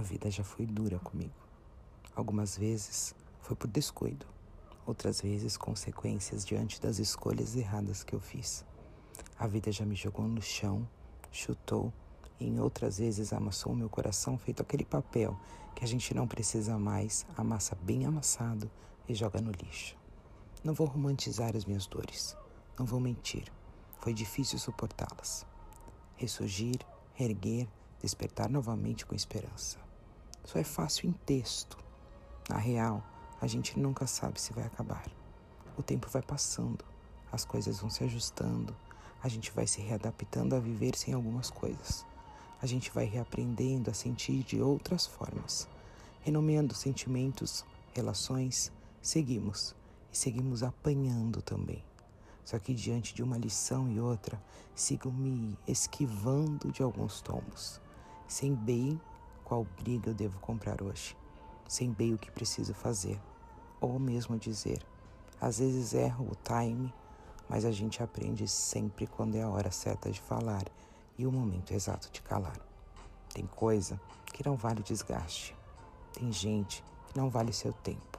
vida já foi dura comigo. Algumas vezes foi por descuido, outras vezes consequências diante das escolhas erradas que eu fiz. A vida já me jogou no chão, chutou e em outras vezes amassou meu coração feito aquele papel que a gente não precisa mais, amassa bem amassado e joga no lixo. Não vou romantizar as minhas dores, não vou mentir. Foi difícil suportá-las. Ressurgir, erguer, despertar novamente com esperança. Só é fácil em texto. Na real, a gente nunca sabe se vai acabar. O tempo vai passando, as coisas vão se ajustando, a gente vai se readaptando a viver sem algumas coisas. A gente vai reaprendendo a sentir de outras formas. Renomeando sentimentos, relações, seguimos e seguimos apanhando também. Só que diante de uma lição e outra, sigo me esquivando de alguns tombos, sem bem qual briga eu devo comprar hoje, sem bem o que preciso fazer, ou mesmo dizer. Às vezes erro o time, mas a gente aprende sempre quando é a hora certa de falar e o momento exato de calar. Tem coisa que não vale desgaste. Tem gente que não vale seu tempo.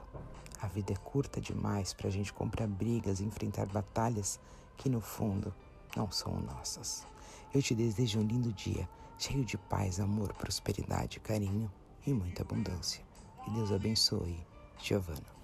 A vida é curta demais para a gente comprar brigas e enfrentar batalhas que, no fundo, não são nossas. Eu te desejo um lindo dia, cheio de paz, amor, prosperidade, carinho e muita abundância. Que Deus abençoe. Giovana.